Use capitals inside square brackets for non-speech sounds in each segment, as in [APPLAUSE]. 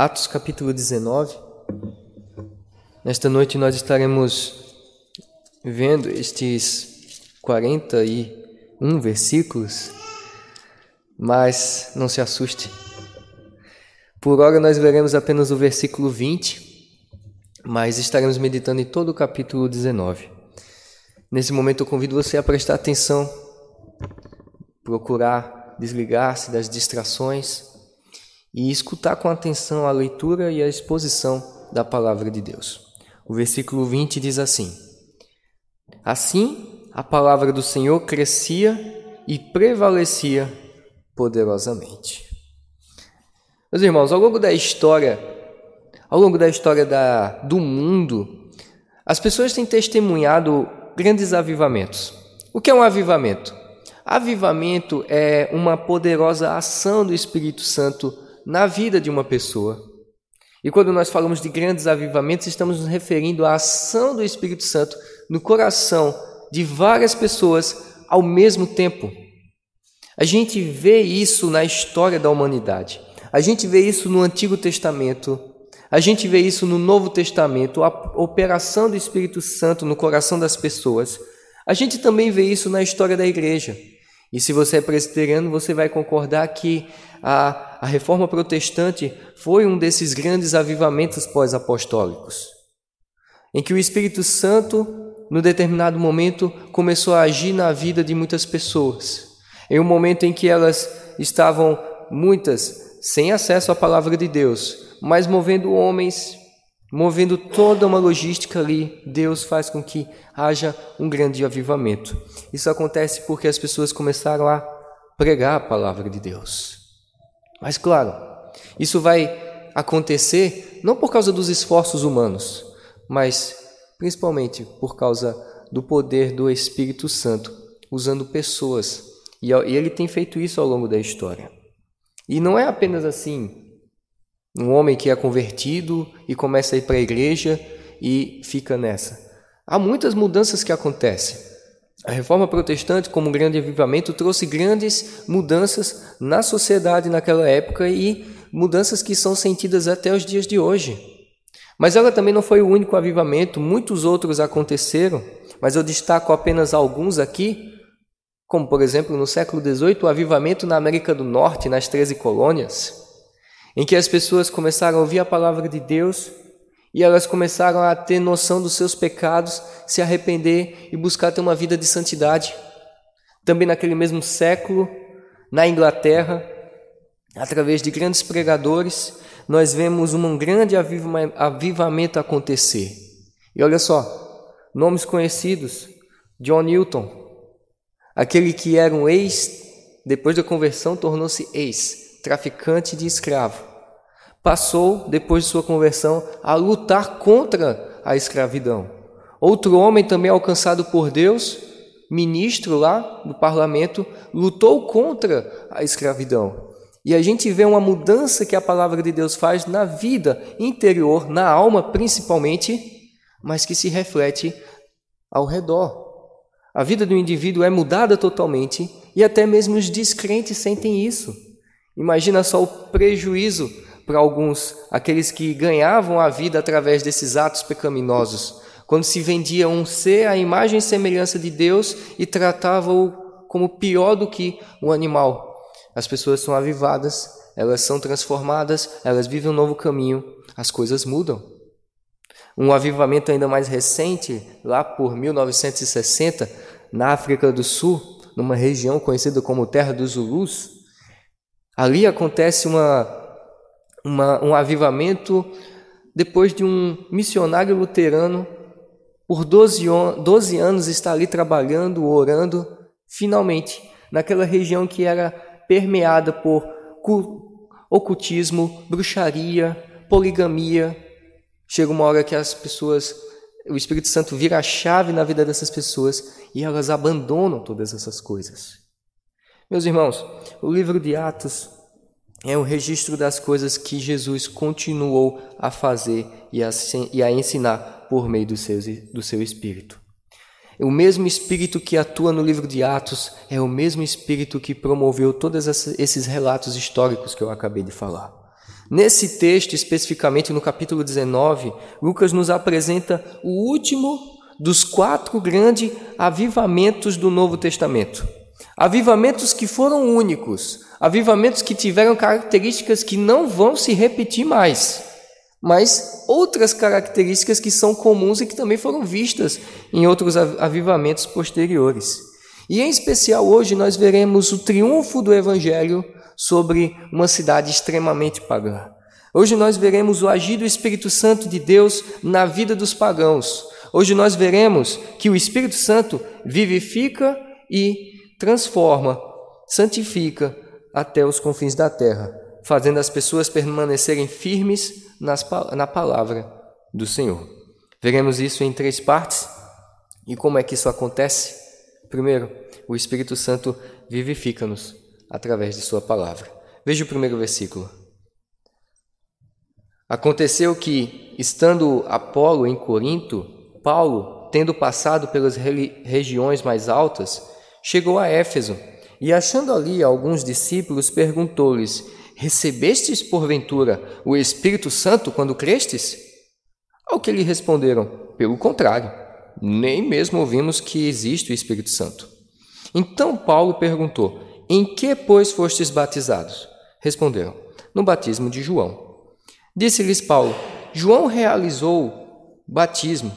Atos capítulo 19. Nesta noite nós estaremos vendo estes 41 versículos, mas não se assuste. Por hora nós veremos apenas o versículo 20, mas estaremos meditando em todo o capítulo 19. Nesse momento eu convido você a prestar atenção, procurar desligar-se das distrações e escutar com atenção a leitura e a exposição da palavra de Deus. O versículo 20 diz assim: Assim a palavra do Senhor crescia e prevalecia poderosamente. Meus irmãos, ao longo da história, ao longo da história da, do mundo, as pessoas têm testemunhado grandes avivamentos. O que é um avivamento? Avivamento é uma poderosa ação do Espírito Santo na vida de uma pessoa. E quando nós falamos de grandes avivamentos, estamos nos referindo à ação do Espírito Santo no coração de várias pessoas ao mesmo tempo. A gente vê isso na história da humanidade. A gente vê isso no Antigo Testamento. A gente vê isso no Novo Testamento, a operação do Espírito Santo no coração das pessoas. A gente também vê isso na história da igreja. E se você é presbiteriano, você vai concordar que a, a reforma protestante foi um desses grandes avivamentos pós-apostólicos, em que o Espírito Santo, no determinado momento, começou a agir na vida de muitas pessoas, em um momento em que elas estavam, muitas, sem acesso à palavra de Deus, mas movendo homens, movendo toda uma logística ali, Deus faz com que haja um grande avivamento. Isso acontece porque as pessoas começaram a pregar a palavra de Deus. Mas claro, isso vai acontecer não por causa dos esforços humanos, mas principalmente por causa do poder do Espírito Santo, usando pessoas. E ele tem feito isso ao longo da história. E não é apenas assim, um homem que é convertido e começa a ir para a igreja e fica nessa. Há muitas mudanças que acontecem. A reforma protestante, como um grande avivamento, trouxe grandes mudanças na sociedade naquela época e mudanças que são sentidas até os dias de hoje. Mas ela também não foi o único avivamento, muitos outros aconteceram, mas eu destaco apenas alguns aqui, como por exemplo no século XVIII, o avivamento na América do Norte, nas 13 colônias, em que as pessoas começaram a ouvir a palavra de Deus e elas começaram a ter noção dos seus pecados, se arrepender e buscar ter uma vida de santidade. Também naquele mesmo século, na Inglaterra, através de grandes pregadores, nós vemos um grande avivamento acontecer. E olha só, nomes conhecidos: John Newton, aquele que era um ex, depois da conversão tornou-se ex, traficante de escravo passou, depois de sua conversão, a lutar contra a escravidão. Outro homem, também alcançado por Deus, ministro lá no parlamento, lutou contra a escravidão. E a gente vê uma mudança que a palavra de Deus faz na vida interior, na alma principalmente, mas que se reflete ao redor. A vida do indivíduo é mudada totalmente e até mesmo os descrentes sentem isso. Imagina só o prejuízo para alguns, aqueles que ganhavam a vida através desses atos pecaminosos, quando se vendia um ser à imagem e semelhança de Deus e tratava-o como pior do que um animal. As pessoas são avivadas, elas são transformadas, elas vivem um novo caminho, as coisas mudam. Um avivamento ainda mais recente, lá por 1960, na África do Sul, numa região conhecida como Terra dos Zulus, ali acontece uma uma, um avivamento depois de um missionário luterano, por 12, 12 anos, está ali trabalhando, orando, finalmente, naquela região que era permeada por ocultismo, bruxaria, poligamia. Chega uma hora que as pessoas, o Espírito Santo vira a chave na vida dessas pessoas e elas abandonam todas essas coisas. Meus irmãos, o livro de Atos é o registro das coisas que Jesus continuou a fazer e a, e a ensinar por meio do seu, do seu Espírito. O mesmo Espírito que atua no livro de Atos é o mesmo Espírito que promoveu todos esses relatos históricos que eu acabei de falar. Nesse texto, especificamente no capítulo 19, Lucas nos apresenta o último dos quatro grandes avivamentos do Novo Testamento. Avivamentos que foram únicos, avivamentos que tiveram características que não vão se repetir mais, mas outras características que são comuns e que também foram vistas em outros avivamentos posteriores. E em especial hoje nós veremos o triunfo do Evangelho sobre uma cidade extremamente pagã. Hoje nós veremos o agir do Espírito Santo de Deus na vida dos pagãos. Hoje nós veremos que o Espírito Santo vivifica e transforma, santifica até os confins da terra, fazendo as pessoas permanecerem firmes nas, na palavra do Senhor. Veremos isso em três partes. E como é que isso acontece? Primeiro, o Espírito Santo vivifica-nos através de Sua palavra. Veja o primeiro versículo. Aconteceu que, estando Apolo em Corinto, Paulo, tendo passado pelas regiões mais altas, chegou a Éfeso e, achando ali alguns discípulos, perguntou-lhes: Recebestes porventura o Espírito Santo quando crestes? Ao que lhe responderam: Pelo contrário, nem mesmo ouvimos que existe o Espírito Santo. Então Paulo perguntou: Em que, pois, fostes batizados? Responderam: No batismo de João. Disse-lhes Paulo: João realizou batismo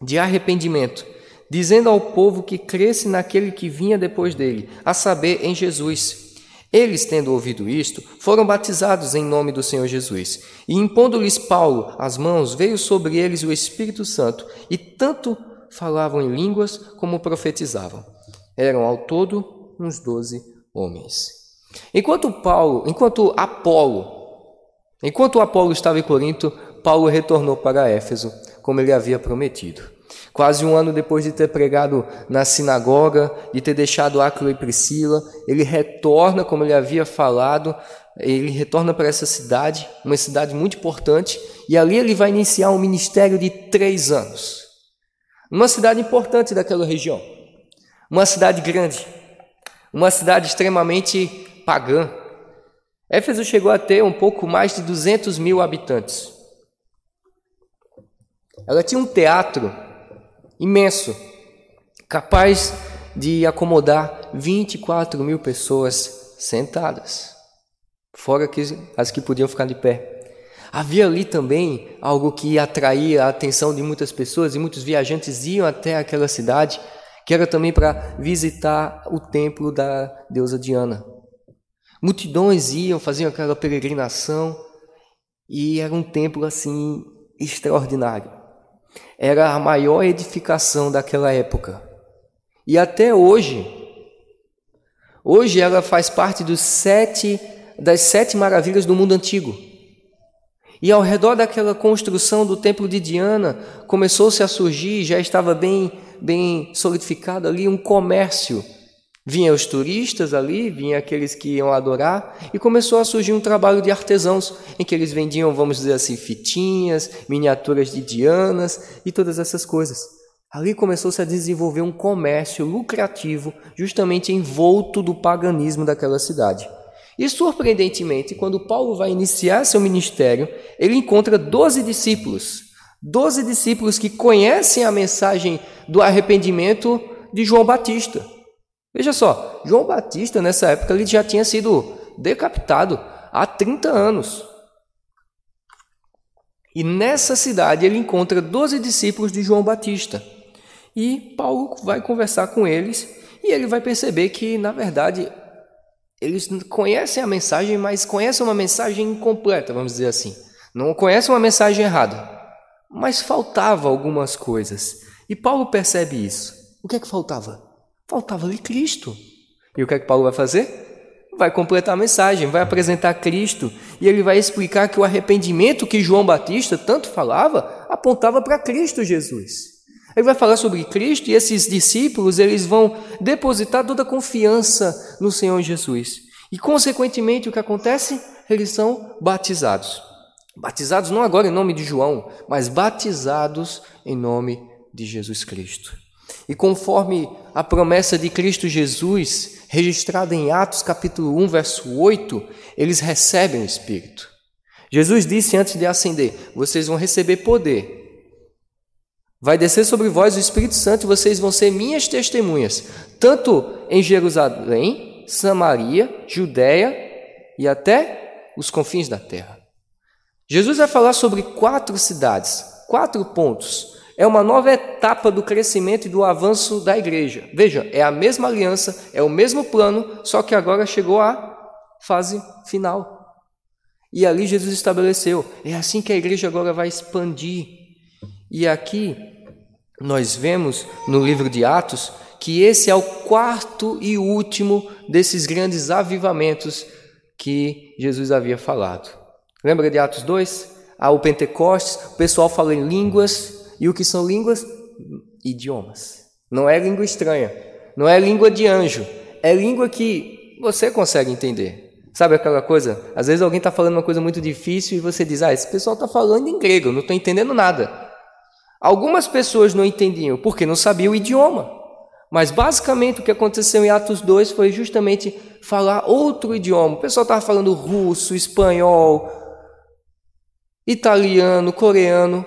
de arrependimento, dizendo ao povo que cresce naquele que vinha depois dele, a saber, em Jesus. Eles, tendo ouvido isto, foram batizados em nome do Senhor Jesus. E impondo-lhes Paulo as mãos, veio sobre eles o Espírito Santo, e tanto falavam em línguas como profetizavam. Eram ao todo uns doze homens. Enquanto Paulo, enquanto Apolo, enquanto Apolo estava em Corinto, Paulo retornou para Éfeso, como ele havia prometido. Quase um ano depois de ter pregado na sinagoga, de ter deixado Áquila e Priscila, ele retorna, como ele havia falado, ele retorna para essa cidade, uma cidade muito importante, e ali ele vai iniciar um ministério de três anos. Uma cidade importante daquela região, uma cidade grande, uma cidade extremamente pagã. Éfeso chegou a ter um pouco mais de 200 mil habitantes. Ela tinha um teatro imenso, capaz de acomodar 24 mil pessoas sentadas, fora as que podiam ficar de pé. Havia ali também algo que atraía a atenção de muitas pessoas e muitos viajantes iam até aquela cidade, que era também para visitar o templo da deusa Diana. Multidões iam, faziam aquela peregrinação e era um templo assim extraordinário era a maior edificação daquela época. E até hoje, hoje ela faz parte dos sete, das sete maravilhas do mundo antigo. E ao redor daquela construção do templo de Diana, começou-se a surgir, já estava bem, bem solidificado ali, um comércio Vinham os turistas ali, vinham aqueles que iam adorar, e começou a surgir um trabalho de artesãos, em que eles vendiam, vamos dizer assim, fitinhas, miniaturas de dianas e todas essas coisas. Ali começou-se a desenvolver um comércio lucrativo, justamente envolto do paganismo daquela cidade. E surpreendentemente, quando Paulo vai iniciar seu ministério, ele encontra doze discípulos. Doze discípulos que conhecem a mensagem do arrependimento de João Batista. Veja só, João Batista nessa época ele já tinha sido decapitado há 30 anos. E nessa cidade ele encontra 12 discípulos de João Batista. E Paulo vai conversar com eles e ele vai perceber que, na verdade, eles conhecem a mensagem, mas conhecem uma mensagem incompleta, vamos dizer assim. Não conhecem uma mensagem errada, mas faltava algumas coisas. E Paulo percebe isso. O que é que faltava? Faltava-lhe Cristo. E o que é que Paulo vai fazer? Vai completar a mensagem, vai apresentar Cristo e ele vai explicar que o arrependimento que João Batista tanto falava apontava para Cristo Jesus. Ele vai falar sobre Cristo e esses discípulos eles vão depositar toda a confiança no Senhor Jesus. E consequentemente o que acontece? Eles são batizados. Batizados não agora em nome de João, mas batizados em nome de Jesus Cristo. E conforme a promessa de Cristo Jesus, registrada em Atos capítulo 1, verso 8, eles recebem o Espírito. Jesus disse antes de ascender: Vocês vão receber poder. Vai descer sobre vós o Espírito Santo e vocês vão ser minhas testemunhas, tanto em Jerusalém, Samaria, Judéia e até os confins da terra. Jesus vai falar sobre quatro cidades, quatro pontos. É uma nova etapa do crescimento e do avanço da igreja. Veja, é a mesma aliança, é o mesmo plano, só que agora chegou à fase final. E ali Jesus estabeleceu: é assim que a igreja agora vai expandir. E aqui nós vemos no livro de Atos que esse é o quarto e último desses grandes avivamentos que Jesus havia falado. Lembra de Atos 2? Há o Pentecostes, o pessoal fala em línguas, e o que são línguas? Idiomas. Não é língua estranha, não é língua de anjo, é língua que você consegue entender. Sabe aquela coisa? Às vezes alguém está falando uma coisa muito difícil e você diz: Ah, esse pessoal está falando em grego, não estou entendendo nada. Algumas pessoas não entendiam porque não sabiam o idioma. Mas basicamente o que aconteceu em Atos 2 foi justamente falar outro idioma. O pessoal estava falando russo, espanhol, italiano, coreano.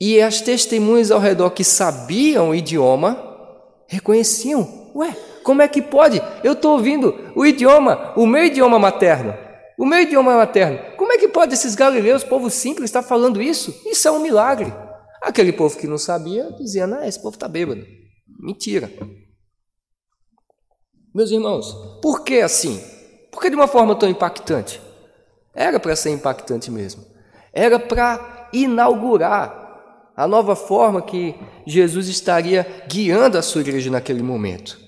E as testemunhas ao redor que sabiam o idioma reconheciam: Ué, como é que pode? Eu estou ouvindo o idioma, o meu idioma materno. O meu idioma materno. Como é que pode esses galileus, povo simples, estar falando isso? Isso é um milagre. Aquele povo que não sabia dizia: Não, esse povo está bêbado. Mentira. Meus irmãos, por que assim? Por que de uma forma tão impactante? Era para ser impactante mesmo. Era para inaugurar a nova forma que Jesus estaria guiando a sua igreja naquele momento.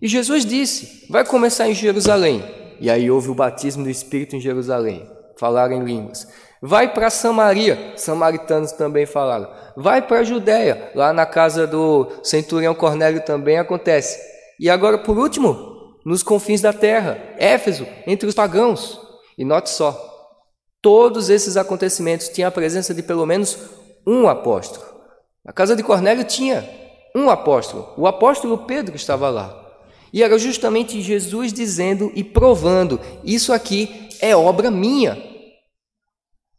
E Jesus disse: vai começar em Jerusalém. E aí houve o batismo do Espírito em Jerusalém. Falaram em línguas. Vai para Samaria, samaritanos também falaram. Vai para a Judéia, lá na casa do centurião Cornélio também acontece. E agora, por último, nos confins da terra, Éfeso, entre os pagãos. E note só, todos esses acontecimentos tinham a presença de pelo menos um apóstolo. A casa de Cornélio tinha um apóstolo, o apóstolo Pedro estava lá. E era justamente Jesus dizendo e provando: Isso aqui é obra minha.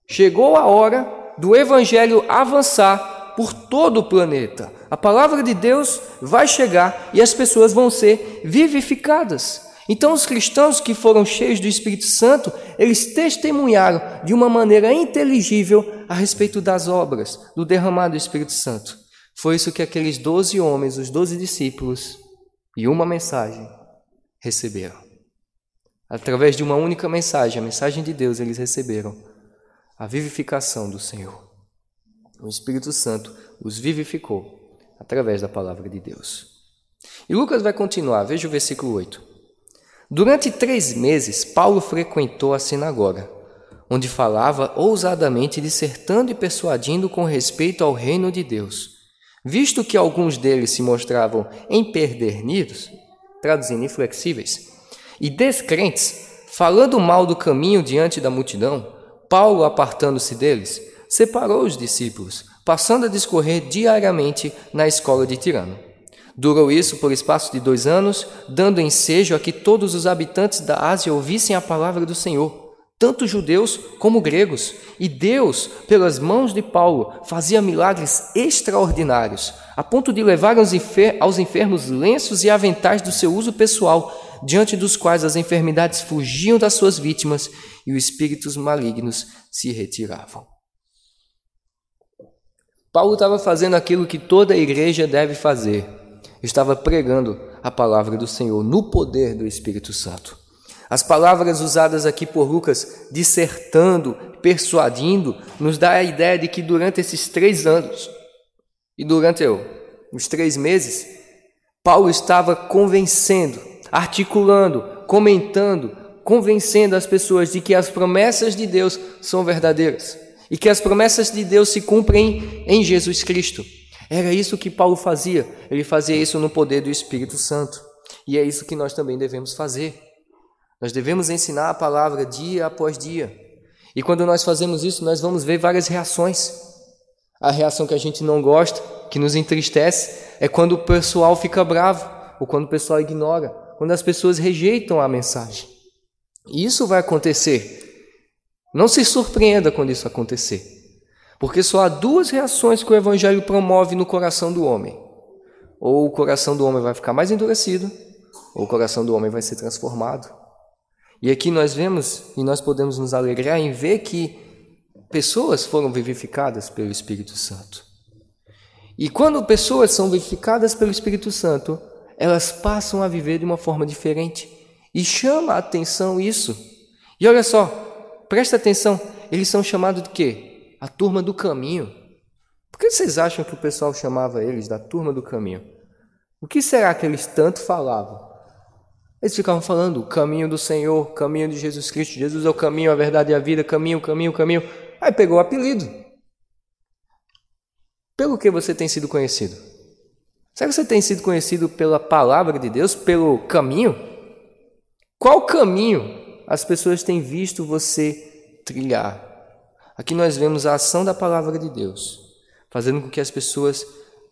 Chegou a hora do Evangelho avançar por todo o planeta. A palavra de Deus vai chegar e as pessoas vão ser vivificadas. Então, os cristãos que foram cheios do Espírito Santo, eles testemunharam de uma maneira inteligível a respeito das obras, do derramado do Espírito Santo. Foi isso que aqueles doze homens, os doze discípulos, e uma mensagem receberam. Através de uma única mensagem, a mensagem de Deus, eles receberam a vivificação do Senhor. O Espírito Santo os vivificou através da palavra de Deus. E Lucas vai continuar, veja o versículo 8. Durante três meses, Paulo frequentou a sinagoga, onde falava ousadamente, dissertando e persuadindo com respeito ao reino de Deus Visto que alguns deles se mostravam empedernidos, traduzindo inflexíveis, e descrentes, falando mal do caminho diante da multidão, Paulo, apartando-se deles, separou os discípulos, passando a discorrer diariamente na escola de Tirano. Durou isso por espaço de dois anos, dando ensejo a que todos os habitantes da Ásia ouvissem a palavra do Senhor tanto judeus como gregos, e Deus, pelas mãos de Paulo, fazia milagres extraordinários, a ponto de levar aos, aos enfermos lenços e aventais do seu uso pessoal, diante dos quais as enfermidades fugiam das suas vítimas e os espíritos malignos se retiravam. Paulo estava fazendo aquilo que toda igreja deve fazer, estava pregando a palavra do Senhor no poder do Espírito Santo. As palavras usadas aqui por Lucas, dissertando, persuadindo, nos dá a ideia de que durante esses três anos e durante os três meses, Paulo estava convencendo, articulando, comentando, convencendo as pessoas de que as promessas de Deus são verdadeiras e que as promessas de Deus se cumprem em Jesus Cristo. Era isso que Paulo fazia, ele fazia isso no poder do Espírito Santo. E é isso que nós também devemos fazer. Nós devemos ensinar a palavra dia após dia. E quando nós fazemos isso, nós vamos ver várias reações. A reação que a gente não gosta, que nos entristece, é quando o pessoal fica bravo, ou quando o pessoal ignora, quando as pessoas rejeitam a mensagem. E isso vai acontecer Não se surpreenda quando isso acontecer, porque só há duas reações que o Evangelho promove no coração do homem: ou o coração do homem vai ficar mais endurecido, ou o coração do homem vai ser transformado. E aqui nós vemos e nós podemos nos alegrar em ver que pessoas foram vivificadas pelo Espírito Santo. E quando pessoas são vivificadas pelo Espírito Santo, elas passam a viver de uma forma diferente. E chama a atenção isso. E olha só, presta atenção, eles são chamados de quê? A turma do caminho. Por que vocês acham que o pessoal chamava eles da turma do caminho? O que será que eles tanto falavam? Eles ficavam falando o caminho do Senhor, caminho de Jesus Cristo. Jesus é o caminho, a verdade e a vida, caminho, caminho, caminho. Aí pegou o apelido. Pelo que você tem sido conhecido? Será que você tem sido conhecido pela palavra de Deus, pelo caminho? Qual caminho as pessoas têm visto você trilhar? Aqui nós vemos a ação da palavra de Deus, fazendo com que as pessoas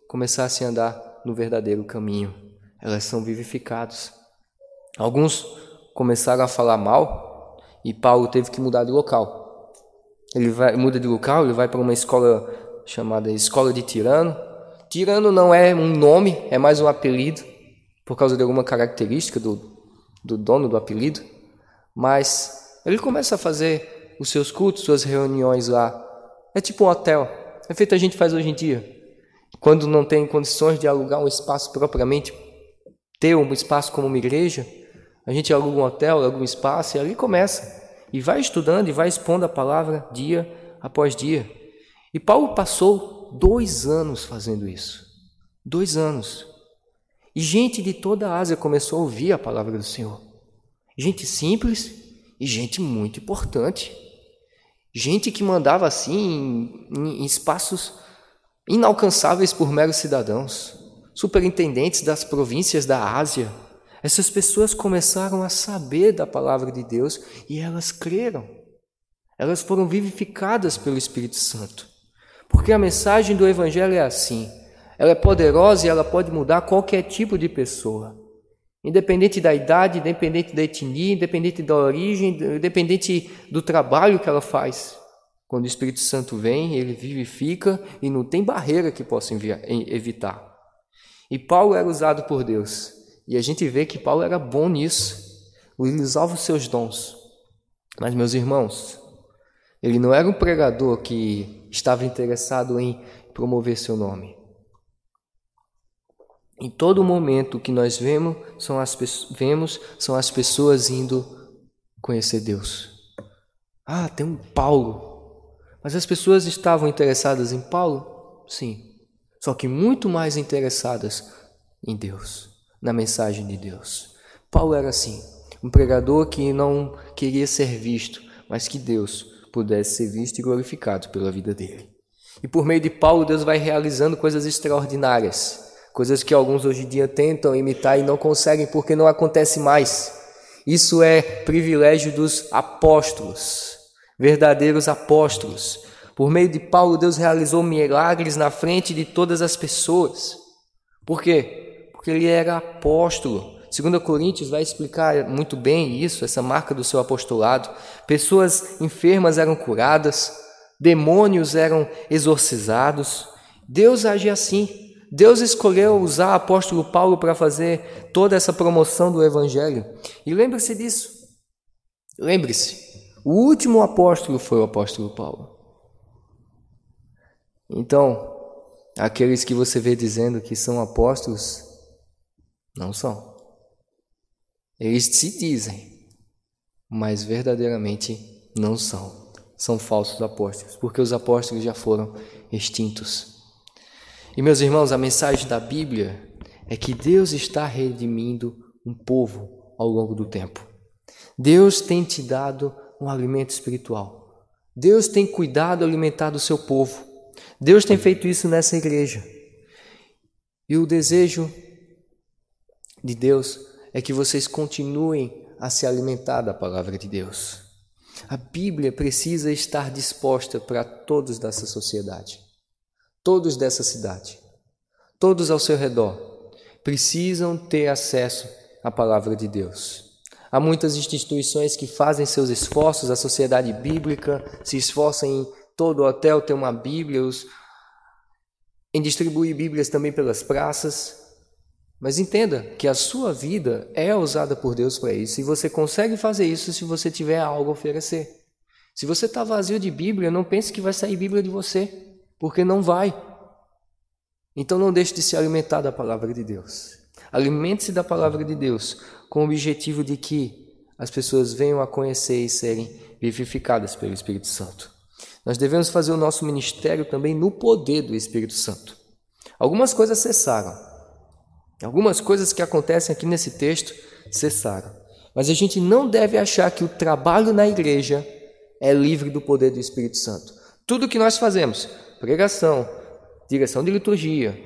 começassem a andar no verdadeiro caminho. Elas são vivificadas. Alguns começaram a falar mal e Paulo teve que mudar de local. Ele vai, muda de local, ele vai para uma escola chamada Escola de Tirano. Tirano não é um nome, é mais um apelido, por causa de alguma característica do, do dono do apelido. Mas ele começa a fazer os seus cultos, suas reuniões lá. É tipo um hotel. É feito a gente faz hoje em dia. Quando não tem condições de alugar um espaço propriamente, ter um espaço como uma igreja, a gente aluga um hotel, aluga um espaço e ali começa. E vai estudando e vai expondo a palavra dia após dia. E Paulo passou dois anos fazendo isso. Dois anos. E gente de toda a Ásia começou a ouvir a palavra do Senhor. Gente simples e gente muito importante. Gente que mandava assim em, em espaços inalcançáveis por meros cidadãos. Superintendentes das províncias da Ásia essas pessoas começaram a saber da palavra de Deus e elas creram. Elas foram vivificadas pelo Espírito Santo. Porque a mensagem do Evangelho é assim: ela é poderosa e ela pode mudar qualquer tipo de pessoa. Independente da idade, independente da etnia, independente da origem, independente do trabalho que ela faz. Quando o Espírito Santo vem, ele vivifica e não tem barreira que possa evitar. E Paulo era usado por Deus e a gente vê que Paulo era bom nisso. Ele usava os seus dons. Mas, meus irmãos, ele não era um pregador que estava interessado em promover seu nome. Em todo momento que nós vemos são as, vemos são as pessoas indo conhecer Deus. Ah, tem um Paulo. Mas as pessoas estavam interessadas em Paulo? Sim. Só que muito mais interessadas em Deus na mensagem de Deus. Paulo era assim, um pregador que não queria ser visto, mas que Deus pudesse ser visto e glorificado pela vida dele. E por meio de Paulo, Deus vai realizando coisas extraordinárias, coisas que alguns hoje em dia tentam imitar e não conseguem porque não acontece mais. Isso é privilégio dos apóstolos, verdadeiros apóstolos. Por meio de Paulo, Deus realizou milagres na frente de todas as pessoas. Por quê? porque ele era apóstolo. Segundo Coríntios vai explicar muito bem isso, essa marca do seu apostolado. Pessoas enfermas eram curadas, demônios eram exorcizados. Deus age assim. Deus escolheu usar o apóstolo Paulo para fazer toda essa promoção do evangelho. E lembre-se disso. Lembre-se, o último apóstolo foi o apóstolo Paulo. Então, aqueles que você vê dizendo que são apóstolos, não são. Eles se dizem, mas verdadeiramente não são. São falsos apóstolos, porque os apóstolos já foram extintos. E meus irmãos, a mensagem da Bíblia é que Deus está redimindo um povo ao longo do tempo. Deus tem te dado um alimento espiritual. Deus tem cuidado, alimentado o seu povo. Deus tem feito isso nessa igreja. E o desejo de Deus é que vocês continuem a se alimentar da palavra de Deus. A Bíblia precisa estar disposta para todos dessa sociedade, todos dessa cidade, todos ao seu redor precisam ter acesso à palavra de Deus. Há muitas instituições que fazem seus esforços, a sociedade bíblica se esforça em todo hotel ter uma Bíblia, os, em distribuir Bíblias também pelas praças. Mas entenda que a sua vida é usada por Deus para isso, e você consegue fazer isso se você tiver algo a oferecer. Se você está vazio de Bíblia, não pense que vai sair Bíblia de você, porque não vai. Então não deixe de se alimentar da palavra de Deus. Alimente-se da palavra de Deus com o objetivo de que as pessoas venham a conhecer e serem vivificadas pelo Espírito Santo. Nós devemos fazer o nosso ministério também no poder do Espírito Santo. Algumas coisas cessaram. Algumas coisas que acontecem aqui nesse texto cessaram. Mas a gente não deve achar que o trabalho na igreja é livre do poder do Espírito Santo. Tudo que nós fazemos, pregação, direção de liturgia,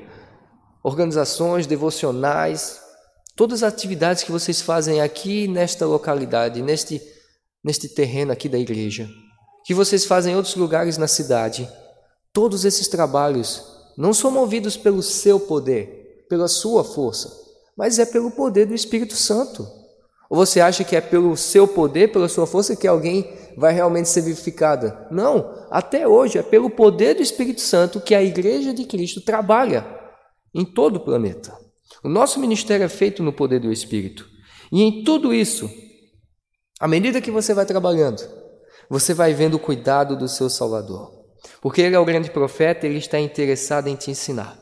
organizações devocionais, todas as atividades que vocês fazem aqui nesta localidade, neste, neste terreno aqui da igreja, que vocês fazem em outros lugares na cidade, todos esses trabalhos não são movidos pelo seu poder, pela sua força, mas é pelo poder do Espírito Santo. Ou você acha que é pelo seu poder, pela sua força, que alguém vai realmente ser vivificada? Não, até hoje é pelo poder do Espírito Santo que a Igreja de Cristo trabalha em todo o planeta. O nosso ministério é feito no poder do Espírito. E em tudo isso, à medida que você vai trabalhando, você vai vendo o cuidado do seu Salvador. Porque ele é o grande profeta, ele está interessado em te ensinar.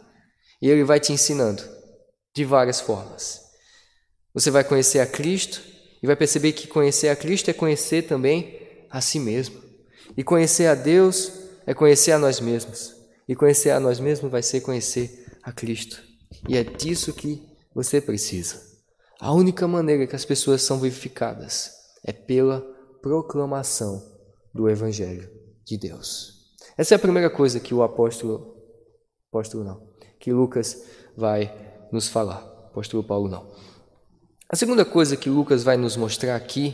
E ele vai te ensinando de várias formas. Você vai conhecer a Cristo e vai perceber que conhecer a Cristo é conhecer também a si mesmo. E conhecer a Deus é conhecer a nós mesmos. E conhecer a nós mesmos vai ser conhecer a Cristo. E é disso que você precisa. A única maneira que as pessoas são vivificadas é pela proclamação do Evangelho de Deus. Essa é a primeira coisa que o apóstolo, apóstolo não, que Lucas vai nos falar. Apóstolo Paulo não. A segunda coisa que Lucas vai nos mostrar aqui,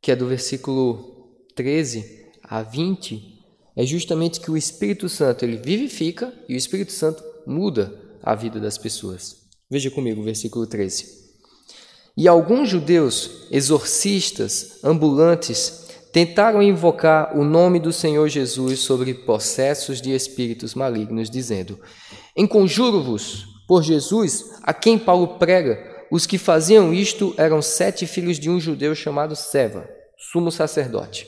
que é do versículo 13 a 20, é justamente que o Espírito Santo ele vivifica e o Espírito Santo muda a vida das pessoas. Veja comigo o versículo 13. E alguns judeus, exorcistas, ambulantes, tentaram invocar o nome do Senhor Jesus sobre possessos de espíritos malignos, dizendo: Enconjuro-vos por Jesus, a quem Paulo prega. Os que faziam isto eram sete filhos de um judeu chamado Seva, sumo sacerdote.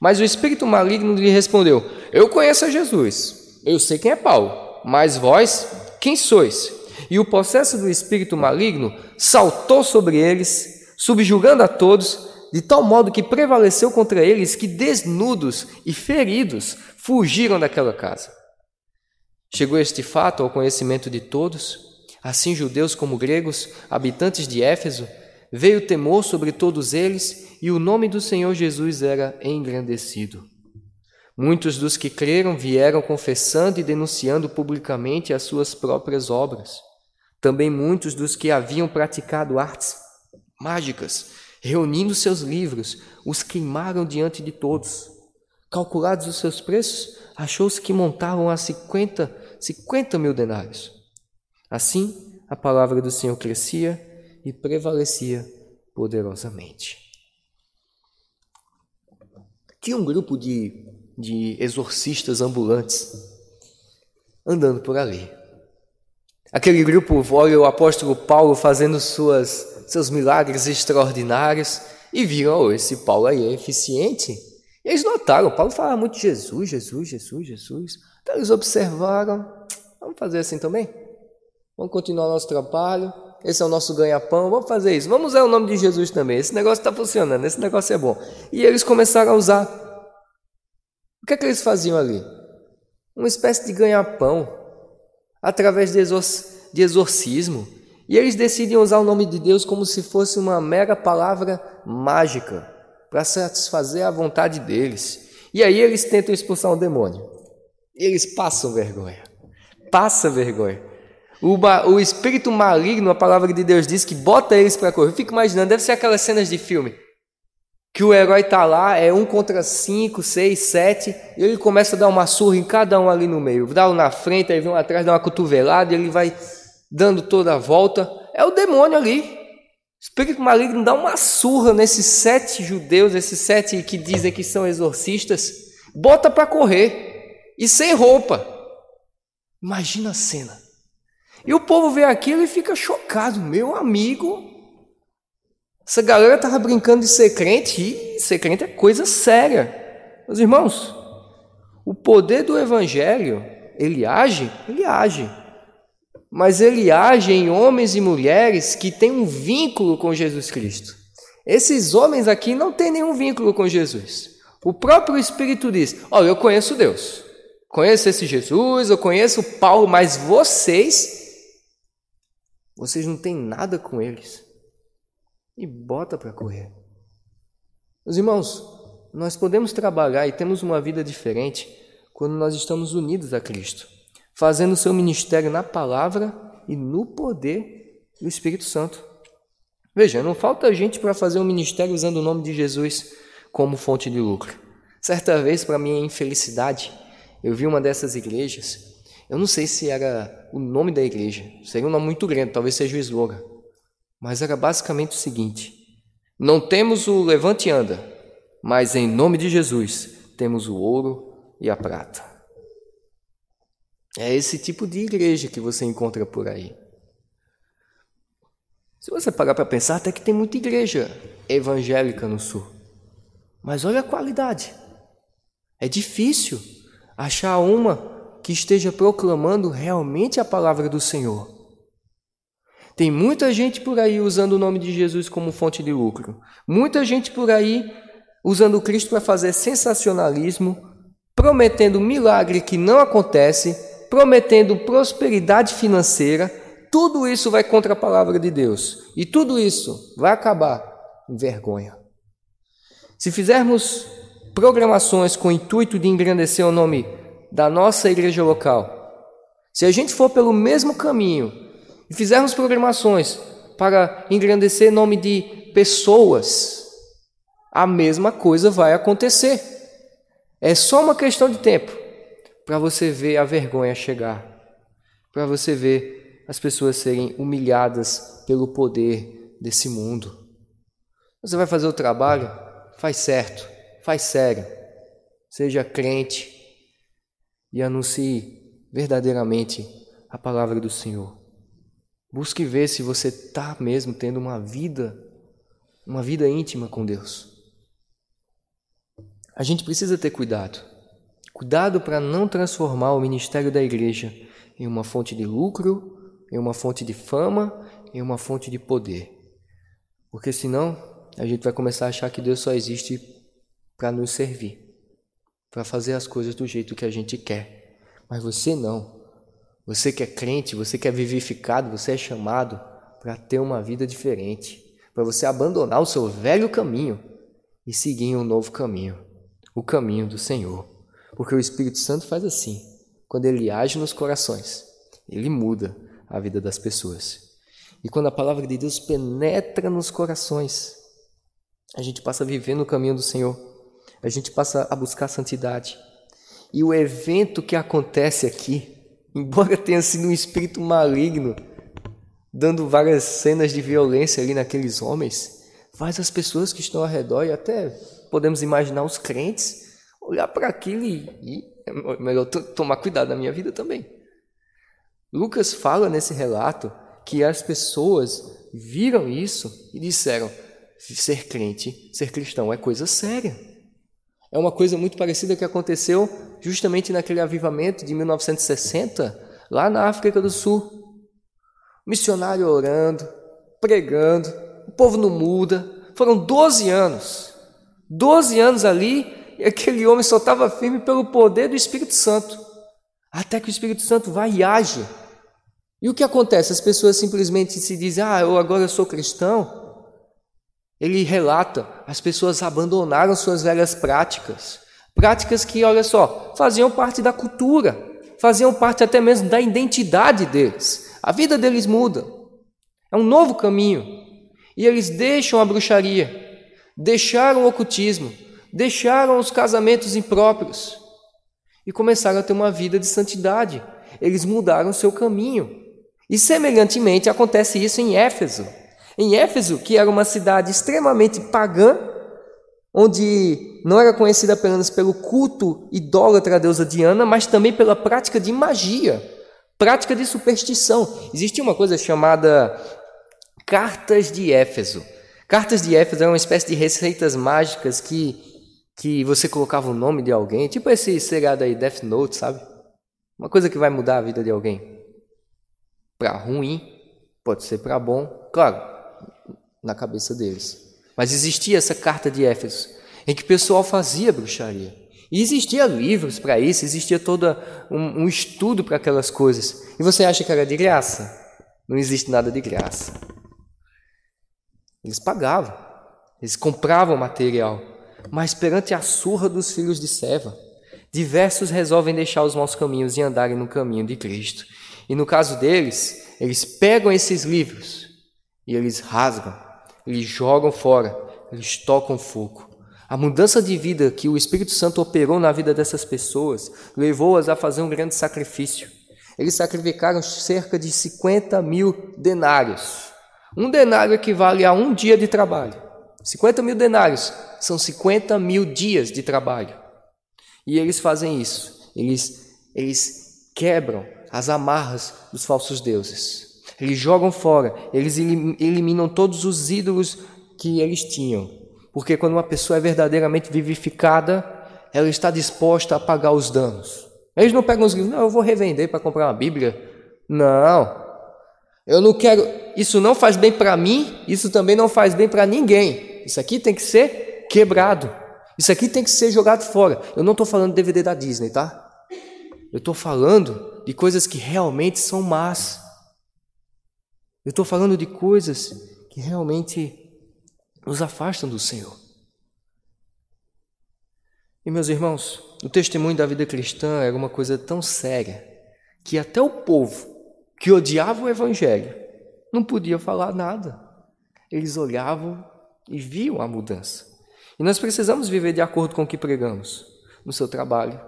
Mas o espírito maligno lhe respondeu: Eu conheço a Jesus, eu sei quem é Paulo, mas vós quem sois? E o processo do espírito maligno saltou sobre eles, subjugando a todos, de tal modo que prevaleceu contra eles que, desnudos e feridos, fugiram daquela casa. Chegou este fato ao conhecimento de todos, assim judeus como gregos, habitantes de Éfeso, veio temor sobre todos eles e o nome do Senhor Jesus era engrandecido. Muitos dos que creram vieram confessando e denunciando publicamente as suas próprias obras. Também muitos dos que haviam praticado artes mágicas, reunindo seus livros, os queimaram diante de todos. Calculados os seus preços, achou-se que montavam a 50, 50 mil denários. Assim, a palavra do Senhor crescia e prevalecia poderosamente. Tinha um grupo de de exorcistas ambulantes andando por ali. Aquele grupo olha o apóstolo Paulo fazendo suas, seus milagres extraordinários e viram, oh, esse Paulo aí é eficiente. E eles notaram, Paulo falava muito de Jesus, Jesus, Jesus, Jesus. Então eles observaram, vamos fazer assim também? Vamos continuar nosso trabalho, esse é o nosso ganha-pão, vamos fazer isso, vamos usar o nome de Jesus também. Esse negócio está funcionando, esse negócio é bom. E eles começaram a usar que é que eles faziam ali? Uma espécie de ganha-pão, através de, exor de exorcismo. E eles decidem usar o nome de Deus como se fosse uma mera palavra mágica para satisfazer a vontade deles. E aí eles tentam expulsar um demônio. E eles passam vergonha. Passa vergonha. O, o espírito maligno, a palavra de Deus diz que bota eles para correr. Eu fico imaginando, deve ser aquelas cenas de filme que o herói está lá, é um contra cinco, seis, sete, e ele começa a dar uma surra em cada um ali no meio. Dá um na frente, aí vem um atrás, dá uma cotovelada, e ele vai dando toda a volta. É o demônio ali, espírito maligno dá uma surra nesses sete judeus, esses sete que dizem que são exorcistas, bota para correr e sem roupa. Imagina a cena. E o povo vê aquilo e fica chocado. Meu amigo, essa galera estava brincando de ser crente e ser crente é coisa séria. Meus irmãos, o poder do evangelho, ele age? Ele age. Mas ele age em homens e mulheres que têm um vínculo com Jesus Cristo. Esses homens aqui não têm nenhum vínculo com Jesus. O próprio Espírito diz: Olha, eu conheço Deus, conheço esse Jesus, eu conheço Paulo, mas vocês vocês não têm nada com eles. E bota para correr. Meus irmãos, nós podemos trabalhar e temos uma vida diferente quando nós estamos unidos a Cristo, fazendo o seu ministério na palavra e no poder do Espírito Santo. Veja, não falta gente para fazer um ministério usando o nome de Jesus como fonte de lucro. Certa vez, para minha infelicidade, eu vi uma dessas igrejas eu não sei se era o nome da igreja, seria um nome muito grande, talvez seja o slogan. Mas era basicamente o seguinte: Não temos o levante e anda, mas em nome de Jesus temos o ouro e a prata. É esse tipo de igreja que você encontra por aí. Se você parar para pensar, até que tem muita igreja evangélica no sul. Mas olha a qualidade. É difícil achar uma que esteja proclamando realmente a palavra do Senhor. Tem muita gente por aí usando o nome de Jesus como fonte de lucro. Muita gente por aí usando Cristo para fazer sensacionalismo, prometendo milagre que não acontece, prometendo prosperidade financeira. Tudo isso vai contra a palavra de Deus. E tudo isso vai acabar em vergonha. Se fizermos programações com o intuito de engrandecer o nome da nossa igreja local, se a gente for pelo mesmo caminho e fizermos programações para engrandecer nome de pessoas, a mesma coisa vai acontecer. É só uma questão de tempo para você ver a vergonha chegar, para você ver as pessoas serem humilhadas pelo poder desse mundo. Você vai fazer o trabalho? Faz certo, faz sério. Seja crente, e anuncie verdadeiramente a palavra do Senhor. Busque ver se você está mesmo tendo uma vida, uma vida íntima com Deus. A gente precisa ter cuidado. Cuidado para não transformar o ministério da igreja em uma fonte de lucro, em uma fonte de fama, em uma fonte de poder. Porque senão a gente vai começar a achar que Deus só existe para nos servir para fazer as coisas do jeito que a gente quer. Mas você não. Você que é crente, você que é vivificado, você é chamado para ter uma vida diferente, para você abandonar o seu velho caminho e seguir um novo caminho, o caminho do Senhor. Porque o Espírito Santo faz assim, quando ele age nos corações, ele muda a vida das pessoas. E quando a palavra de Deus penetra nos corações, a gente passa a viver no caminho do Senhor a gente passa a buscar santidade. E o evento que acontece aqui, [LAUGHS] embora tenha sido um espírito maligno, dando várias cenas de violência ali naqueles homens, faz as pessoas que estão ao redor e até podemos imaginar os crentes olhar para aquilo e é melhor tomar cuidado na minha vida também. Lucas fala nesse relato que as pessoas viram isso e disseram: ser crente, ser cristão é coisa séria. É uma coisa muito parecida que aconteceu justamente naquele avivamento de 1960, lá na África do Sul. Missionário orando, pregando, o povo não muda. Foram 12 anos. 12 anos ali e aquele homem só estava firme pelo poder do Espírito Santo. Até que o Espírito Santo vai e age. E o que acontece? As pessoas simplesmente se dizem: Ah, eu agora sou cristão. Ele relata: as pessoas abandonaram suas velhas práticas, práticas que, olha só, faziam parte da cultura, faziam parte até mesmo da identidade deles. A vida deles muda. É um novo caminho. E eles deixam a bruxaria, deixaram o ocultismo, deixaram os casamentos impróprios e começaram a ter uma vida de santidade. Eles mudaram seu caminho. E semelhantemente acontece isso em Éfeso. Em Éfeso, que era uma cidade extremamente pagã, onde não era conhecida apenas pelo culto idólatra à deusa Diana, mas também pela prática de magia, prática de superstição. Existia uma coisa chamada Cartas de Éfeso. Cartas de Éfeso eram uma espécie de receitas mágicas que, que você colocava o nome de alguém, tipo esse seriado aí, Death Note, sabe? Uma coisa que vai mudar a vida de alguém. Para ruim, pode ser para bom, claro, na cabeça deles. Mas existia essa carta de Éfeso, em que o pessoal fazia bruxaria. E existia livros para isso, existia todo um, um estudo para aquelas coisas. E você acha que era de graça? Não existe nada de graça. Eles pagavam, eles compravam material, mas perante a surra dos filhos de Seva, diversos resolvem deixar os maus caminhos e andarem no caminho de Cristo. E no caso deles, eles pegam esses livros e eles rasgam, eles jogam fora, eles tocam fogo. A mudança de vida que o Espírito Santo operou na vida dessas pessoas levou-as a fazer um grande sacrifício. Eles sacrificaram cerca de 50 mil denários. Um denário equivale a um dia de trabalho. 50 mil denários são 50 mil dias de trabalho. E eles fazem isso. Eles, eles quebram as amarras dos falsos deuses. Eles jogam fora, eles eliminam todos os ídolos que eles tinham. Porque quando uma pessoa é verdadeiramente vivificada, ela está disposta a pagar os danos. Eles não pegam os livros, não, eu vou revender para comprar uma Bíblia. Não. Eu não quero, isso não faz bem para mim, isso também não faz bem para ninguém. Isso aqui tem que ser quebrado. Isso aqui tem que ser jogado fora. Eu não estou falando de DVD da Disney, tá? Eu estou falando de coisas que realmente são más. Eu estou falando de coisas que realmente nos afastam do Senhor. E meus irmãos, o testemunho da vida cristã era uma coisa tão séria que até o povo que odiava o Evangelho não podia falar nada. Eles olhavam e viam a mudança. E nós precisamos viver de acordo com o que pregamos no seu trabalho,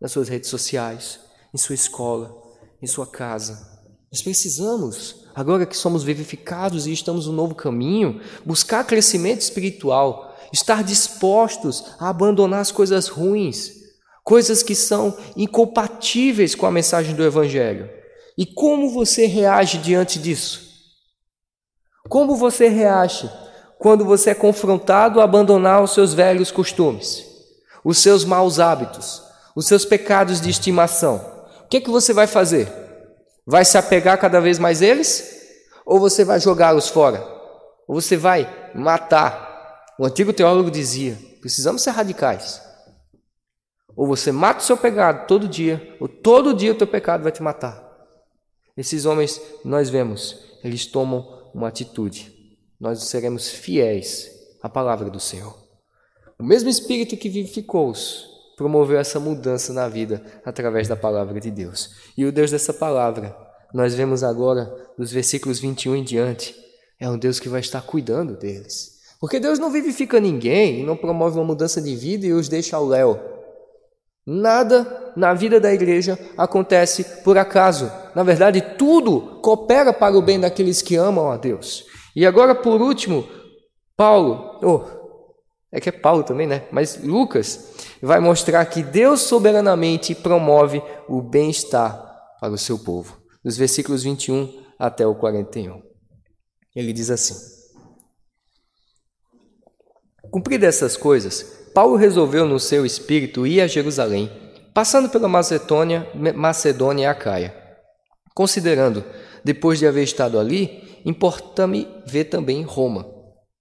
nas suas redes sociais, em sua escola, em sua casa. Nós precisamos, agora que somos vivificados e estamos no novo caminho, buscar crescimento espiritual, estar dispostos a abandonar as coisas ruins, coisas que são incompatíveis com a mensagem do Evangelho. E como você reage diante disso? Como você reage quando você é confrontado a abandonar os seus velhos costumes, os seus maus hábitos, os seus pecados de estimação? o que, que você vai fazer? Vai se apegar cada vez mais eles? Ou você vai jogá-los fora? Ou você vai matar? O antigo teólogo dizia: precisamos ser radicais. Ou você mata o seu pecado todo dia, ou todo dia o teu pecado vai te matar. Esses homens, nós vemos, eles tomam uma atitude. Nós seremos fiéis à palavra do Senhor. O mesmo Espírito que vivificou-os promoveu essa mudança na vida através da palavra de Deus. E o Deus dessa palavra, nós vemos agora nos versículos 21 em diante, é um Deus que vai estar cuidando deles. Porque Deus não vivifica ninguém não promove uma mudança de vida e os deixa ao léu. Nada na vida da igreja acontece por acaso. Na verdade, tudo coopera para o bem daqueles que amam a Deus. E agora, por último, Paulo, oh, é que é Paulo também, né? Mas Lucas vai mostrar que Deus soberanamente promove o bem-estar para o seu povo. Nos versículos 21 até o 41. Ele diz assim: Cumpridas essas coisas, Paulo resolveu no seu espírito ir a Jerusalém, passando pela Macedônia, Macedônia e Acaia. Considerando, depois de haver estado ali, importa-me ver também Roma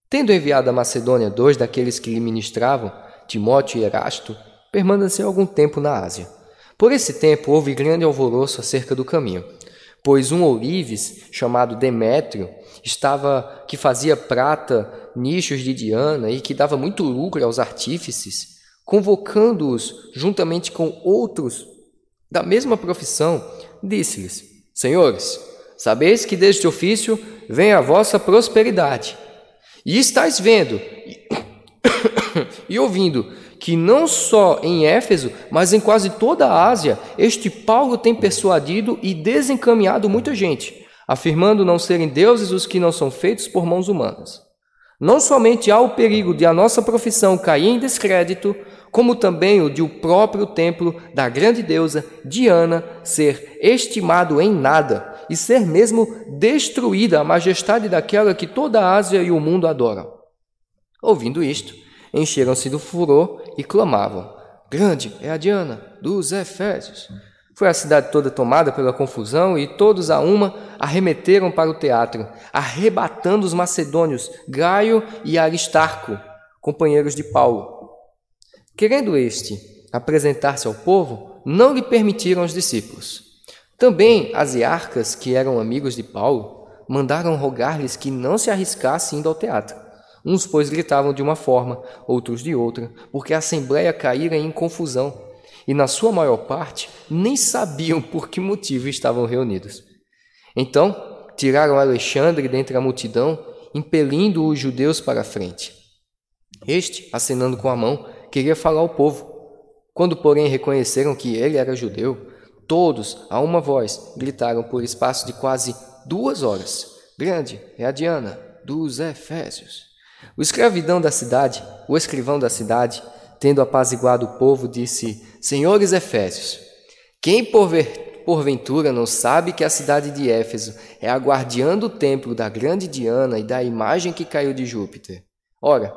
Tendo enviado a Macedônia dois daqueles que lhe ministravam, Timóteo e Erasto, permaneceu algum tempo na Ásia. Por esse tempo houve grande alvoroço acerca do caminho, pois um ourives chamado Demétrio estava que fazia prata, nichos de Diana e que dava muito lucro aos artífices, convocando-os juntamente com outros da mesma profissão, disse-lhes: Senhores, sabeis que deste ofício vem a vossa prosperidade e estáis vendo [COUGHS] e ouvindo que não só em Éfeso, mas em quase toda a Ásia, este Paulo tem persuadido e desencaminhado muita gente, afirmando não serem deuses os que não são feitos por mãos humanas. Não somente há o perigo de a nossa profissão cair em descrédito, como também o de o próprio templo da grande deusa Diana ser estimado em nada e ser mesmo destruída a majestade daquela que toda a Ásia e o mundo adoram. Ouvindo isto, encheram-se do furor e clamavam: Grande é a Diana dos Efésios. Foi a cidade toda tomada pela confusão e todos a uma arremeteram para o teatro, arrebatando os macedônios Gaio e Aristarco, companheiros de Paulo. Querendo este apresentar-se ao povo, não lhe permitiram os discípulos. Também as iarcas, que eram amigos de Paulo, mandaram rogar-lhes que não se arriscassem indo ao teatro. Uns, pois, gritavam de uma forma, outros de outra, porque a assembleia caíra em confusão e, na sua maior parte, nem sabiam [LAUGHS] por que motivo estavam reunidos. Então, tiraram Alexandre dentre a multidão, impelindo os judeus para a frente. Este, acenando com a mão, queria falar ao povo. Quando, porém, reconheceram que ele era judeu, todos, a uma voz, gritaram por espaço de quase duas horas: Grande é a Diana dos Efésios. O escravidão da cidade, o escrivão da cidade, tendo apaziguado o povo, disse: Senhores Efésios, quem porventura não sabe que a cidade de Éfeso é a guardiã do templo da grande Diana e da imagem que caiu de Júpiter? Ora,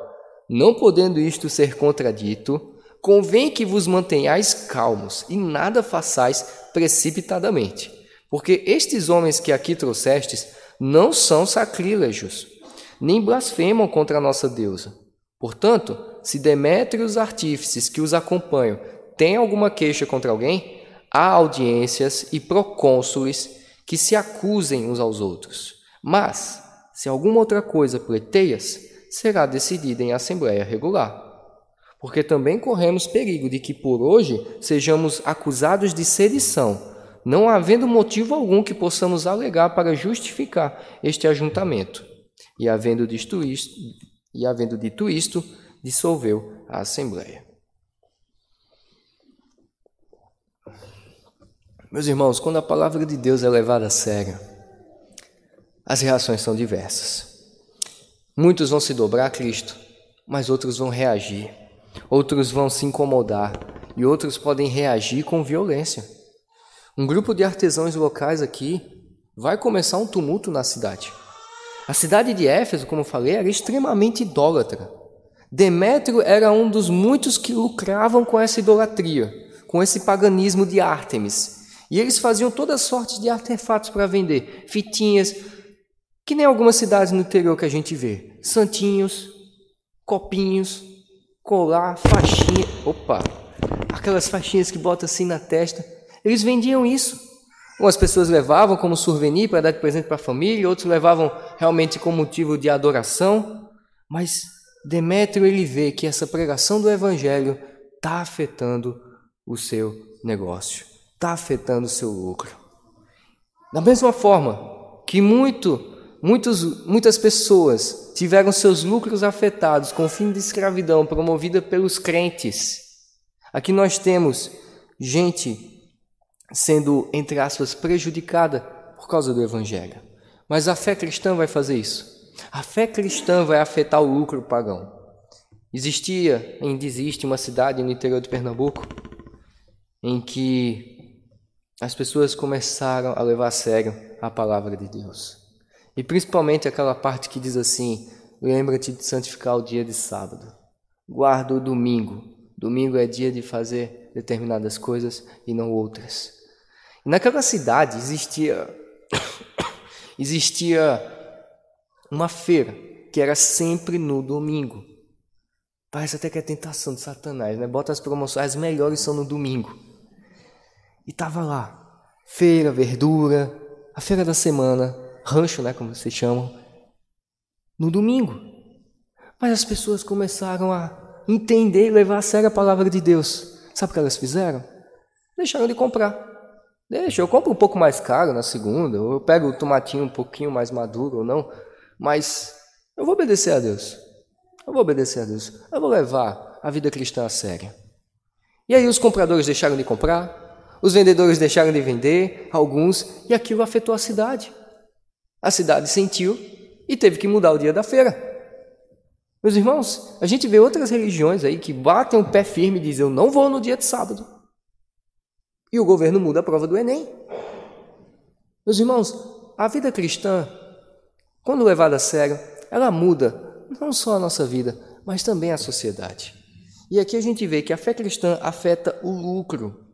não podendo isto ser contradito, convém que vos mantenhais calmos e nada façais precipitadamente, porque estes homens que aqui trouxestes não são sacrílegos, nem blasfemam contra a nossa deusa. Portanto, se Demétrio e os artífices que os acompanham têm alguma queixa contra alguém, há audiências e procônsules que se acusem uns aos outros. Mas, se alguma outra coisa pleteias, será decidida em assembleia regular. Porque também corremos perigo de que por hoje sejamos acusados de sedição, não havendo motivo algum que possamos alegar para justificar este ajuntamento. E havendo dito isto, e havendo dito isto dissolveu a Assembleia. Meus irmãos, quando a palavra de Deus é levada a sério, as reações são diversas. Muitos vão se dobrar a Cristo, mas outros vão reagir, outros vão se incomodar e outros podem reagir com violência. Um grupo de artesãos locais aqui vai começar um tumulto na cidade. A cidade de Éfeso, como falei, era extremamente idólatra. Demétrio era um dos muitos que lucravam com essa idolatria, com esse paganismo de Ártemis. E eles faziam todas sortes de artefatos para vender, fitinhas, que nem algumas cidades no interior que a gente vê, santinhos, copinhos, colar, faixinha, opa, aquelas faixinhas que botam assim na testa. Eles vendiam isso. Umas pessoas levavam como souvenir para dar de presente para a família, outros levavam realmente como motivo de adoração, mas Demétrio ele vê que essa pregação do evangelho está afetando o seu negócio, está afetando o seu lucro. Da mesma forma que muito, muitos, muitas pessoas tiveram seus lucros afetados com o fim de escravidão promovida pelos crentes, aqui nós temos gente sendo, entre aspas, prejudicada por causa do evangelho. Mas a fé cristã vai fazer isso. A fé cristã vai afetar o lucro pagão. Existia, ainda existe, uma cidade no interior de Pernambuco em que as pessoas começaram a levar a sério a palavra de Deus. E principalmente aquela parte que diz assim: lembra-te de santificar o dia de sábado. Guarda o domingo. Domingo é dia de fazer determinadas coisas e não outras. E naquela cidade existia [COUGHS] existia uma feira que era sempre no domingo. Parece até que é tentação de Satanás, né? Bota as promoções, as melhores são no domingo. E tava lá, feira, verdura, a feira da semana, rancho, né, como vocês chamam, no domingo. Mas as pessoas começaram a entender e levar a sério a palavra de Deus. Sabe o que elas fizeram? Deixaram de comprar. Deixa, eu compro um pouco mais caro na segunda, ou eu pego o tomatinho um pouquinho mais maduro ou não. Mas eu vou obedecer a Deus. Eu vou obedecer a Deus. Eu vou levar a vida cristã a sério. E aí os compradores deixaram de comprar, os vendedores deixaram de vender, alguns, e aquilo afetou a cidade. A cidade sentiu e teve que mudar o dia da feira. Meus irmãos, a gente vê outras religiões aí que batem o pé firme e dizem: Eu não vou no dia de sábado. E o governo muda a prova do Enem. Meus irmãos, a vida cristã, quando levada a sério, ela muda não só a nossa vida, mas também a sociedade. E aqui a gente vê que a fé cristã afeta o lucro.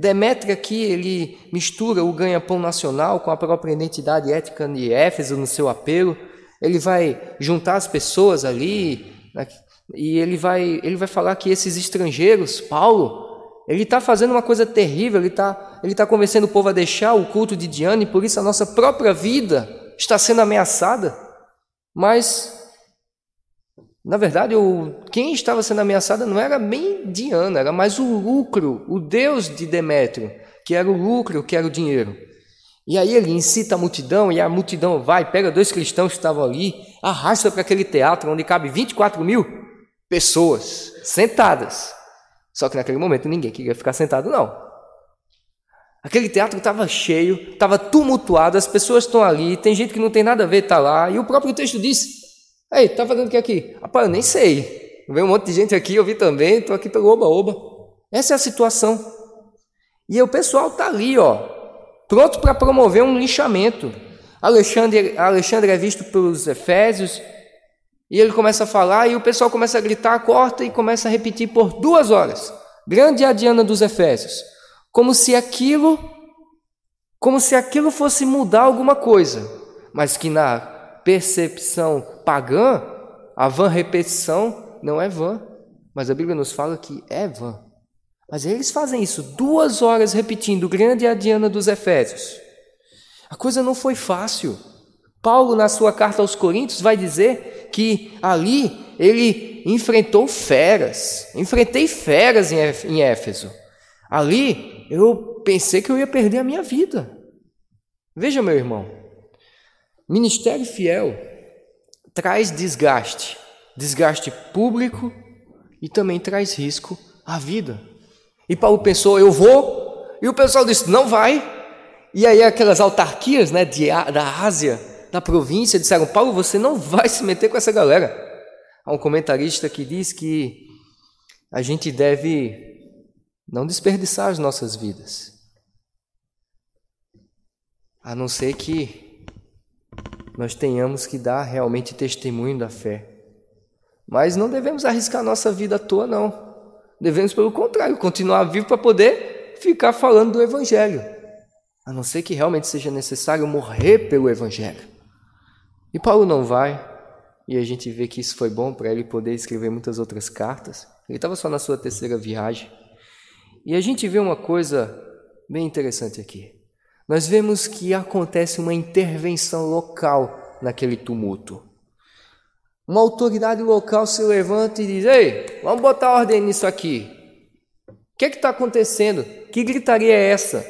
Demétrio aqui ele mistura o ganha-pão nacional com a própria identidade ética de Éfeso no seu apelo ele vai juntar as pessoas ali né, e ele vai, ele vai falar que esses estrangeiros, Paulo, ele está fazendo uma coisa terrível, ele está ele tá convencendo o povo a deixar o culto de Diana e por isso a nossa própria vida está sendo ameaçada. Mas, na verdade, o, quem estava sendo ameaçada não era bem Diana, era mais o lucro, o Deus de Demétrio, que era o lucro, que era o dinheiro. E aí ele incita a multidão, e a multidão vai, pega dois cristãos que estavam ali, arrasta para aquele teatro onde cabe 24 mil pessoas sentadas. Só que naquele momento ninguém queria ficar sentado, não. Aquele teatro estava cheio, estava tumultuado, as pessoas estão ali, tem gente que não tem nada a ver, está lá, e o próprio texto diz: Ei, está fazendo o que aqui? Rapaz, eu nem sei. Veio um monte de gente aqui, eu vi também, estou aqui pelo oba-oba. Essa é a situação. E o pessoal está ali, ó, pronto para promover um linchamento. Alexandre, Alexandre é visto pelos Efésios e ele começa a falar e o pessoal começa a gritar, corta e começa a repetir por duas horas. Grande a Diana dos Efésios, como se aquilo, como se aquilo fosse mudar alguma coisa, mas que na percepção pagã, a vã repetição não é vã, mas a Bíblia nos fala que é vã. Mas eles fazem isso duas horas repetindo grande a Diana dos Efésios. A coisa não foi fácil. Paulo, na sua carta aos Coríntios, vai dizer que ali ele enfrentou feras. Enfrentei feras em Éfeso. Ali eu pensei que eu ia perder a minha vida. Veja, meu irmão, ministério fiel traz desgaste, desgaste público e também traz risco à vida. E Paulo pensou, eu vou. E o pessoal disse, não vai. E aí aquelas autarquias né, de, da Ásia, da província, disseram, Paulo, você não vai se meter com essa galera. Há um comentarista que diz que a gente deve não desperdiçar as nossas vidas. A não ser que nós tenhamos que dar realmente testemunho da fé. Mas não devemos arriscar nossa vida à toa, não. Devemos, pelo contrário, continuar vivo para poder ficar falando do Evangelho. A não ser que realmente seja necessário morrer pelo Evangelho. E Paulo não vai, e a gente vê que isso foi bom para ele poder escrever muitas outras cartas. Ele estava só na sua terceira viagem. E a gente vê uma coisa bem interessante aqui. Nós vemos que acontece uma intervenção local naquele tumulto uma autoridade local se levanta e diz: Ei, vamos botar ordem nisso aqui. O que é está acontecendo? Que gritaria é essa?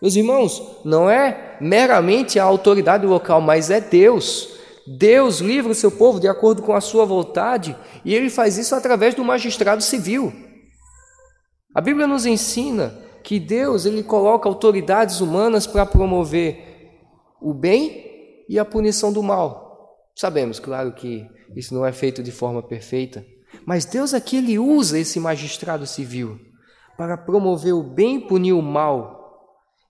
Meus irmãos, não é meramente a autoridade local, mas é Deus. Deus livra o seu povo de acordo com a sua vontade e ele faz isso através do magistrado civil. A Bíblia nos ensina que Deus ele coloca autoridades humanas para promover o bem e a punição do mal. Sabemos, claro, que isso não é feito de forma perfeita, mas Deus aqui ele usa esse magistrado civil para promover o bem e punir o mal.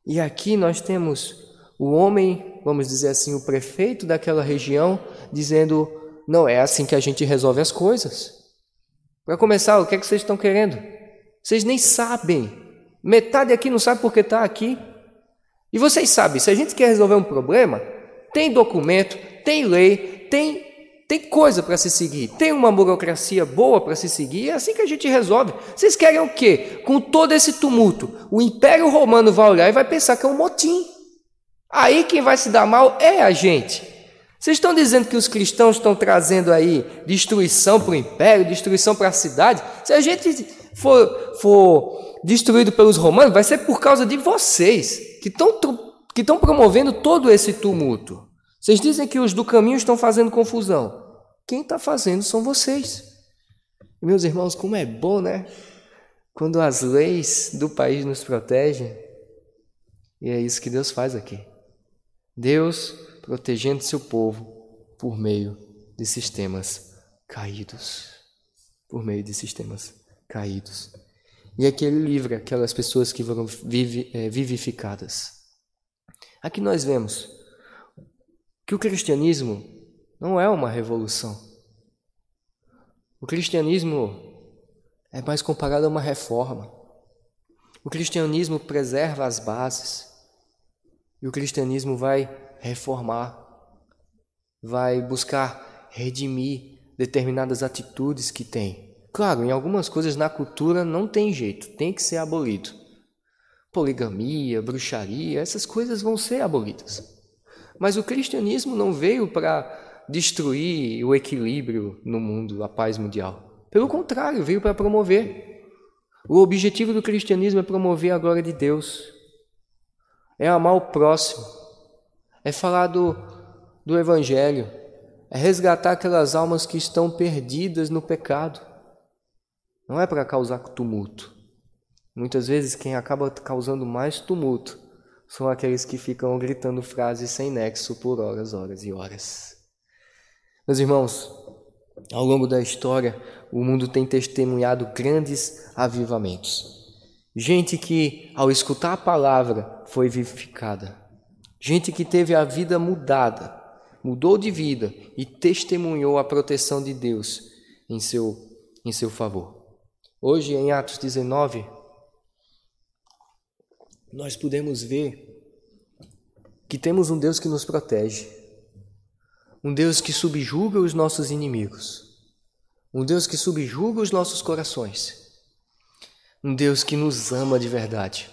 E aqui nós temos o homem, vamos dizer assim, o prefeito daquela região, dizendo: não é assim que a gente resolve as coisas. Para começar, o que é que vocês estão querendo? Vocês nem sabem. Metade aqui não sabe porque está aqui. E vocês sabem, se a gente quer resolver um problema, tem documento, tem lei, tem, tem coisa para se seguir, tem uma burocracia boa para se seguir, é assim que a gente resolve. Vocês querem o quê? Com todo esse tumulto, o Império Romano vai olhar e vai pensar que é um motim. Aí quem vai se dar mal é a gente. Vocês estão dizendo que os cristãos estão trazendo aí destruição para o império, destruição para a cidade? Se a gente for, for destruído pelos romanos, vai ser por causa de vocês que estão que estão promovendo todo esse tumulto. Vocês dizem que os do caminho estão fazendo confusão. Quem está fazendo são vocês. Meus irmãos, como é bom, né? Quando as leis do país nos protegem. E é isso que Deus faz aqui. Deus protegendo seu povo por meio de sistemas caídos. Por meio de sistemas caídos. E aqui ele livra aquelas pessoas que foram é, vivificadas. Aqui nós vemos que o cristianismo não é uma revolução. O cristianismo é mais comparado a uma reforma. O cristianismo preserva as bases. E o cristianismo vai reformar, vai buscar redimir determinadas atitudes que tem. Claro, em algumas coisas na cultura não tem jeito, tem que ser abolido. Poligamia, bruxaria, essas coisas vão ser abolidas. Mas o cristianismo não veio para destruir o equilíbrio no mundo, a paz mundial. Pelo contrário, veio para promover. O objetivo do cristianismo é promover a glória de Deus, é amar o próximo, é falar do, do Evangelho, é resgatar aquelas almas que estão perdidas no pecado. Não é para causar tumulto. Muitas vezes quem acaba causando mais tumulto são aqueles que ficam gritando frases sem nexo por horas, horas e horas. Meus irmãos, ao longo da história, o mundo tem testemunhado grandes avivamentos. Gente que, ao escutar a palavra, foi vivificada. Gente que teve a vida mudada, mudou de vida e testemunhou a proteção de Deus em seu, em seu favor. Hoje, em Atos 19, nós podemos ver que temos um Deus que nos protege, um Deus que subjuga os nossos inimigos, um Deus que subjuga os nossos corações um Deus que nos ama de verdade,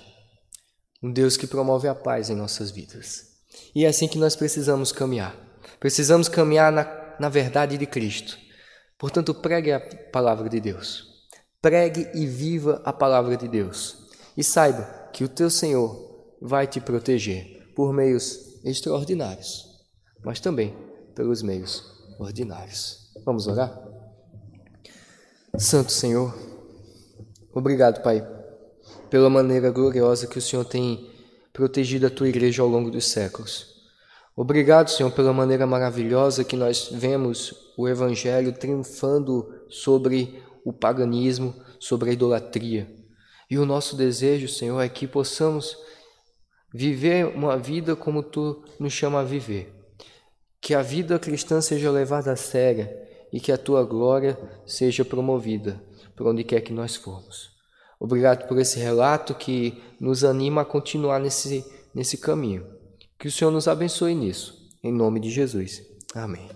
um Deus que promove a paz em nossas vidas. E é assim que nós precisamos caminhar. Precisamos caminhar na, na verdade de Cristo. Portanto, pregue a palavra de Deus. Pregue e viva a palavra de Deus. E saiba que o teu Senhor vai te proteger por meios extraordinários, mas também pelos meios ordinários. Vamos orar? Santo Senhor, Obrigado, Pai, pela maneira gloriosa que o Senhor tem protegido a tua igreja ao longo dos séculos. Obrigado, Senhor, pela maneira maravilhosa que nós vemos o Evangelho triunfando sobre o paganismo, sobre a idolatria. E o nosso desejo, Senhor, é que possamos viver uma vida como tu nos chama a viver. Que a vida cristã seja levada a séria e que a tua glória seja promovida por onde quer que nós formos. Obrigado por esse relato que nos anima a continuar nesse, nesse caminho. Que o Senhor nos abençoe nisso. Em nome de Jesus. Amém.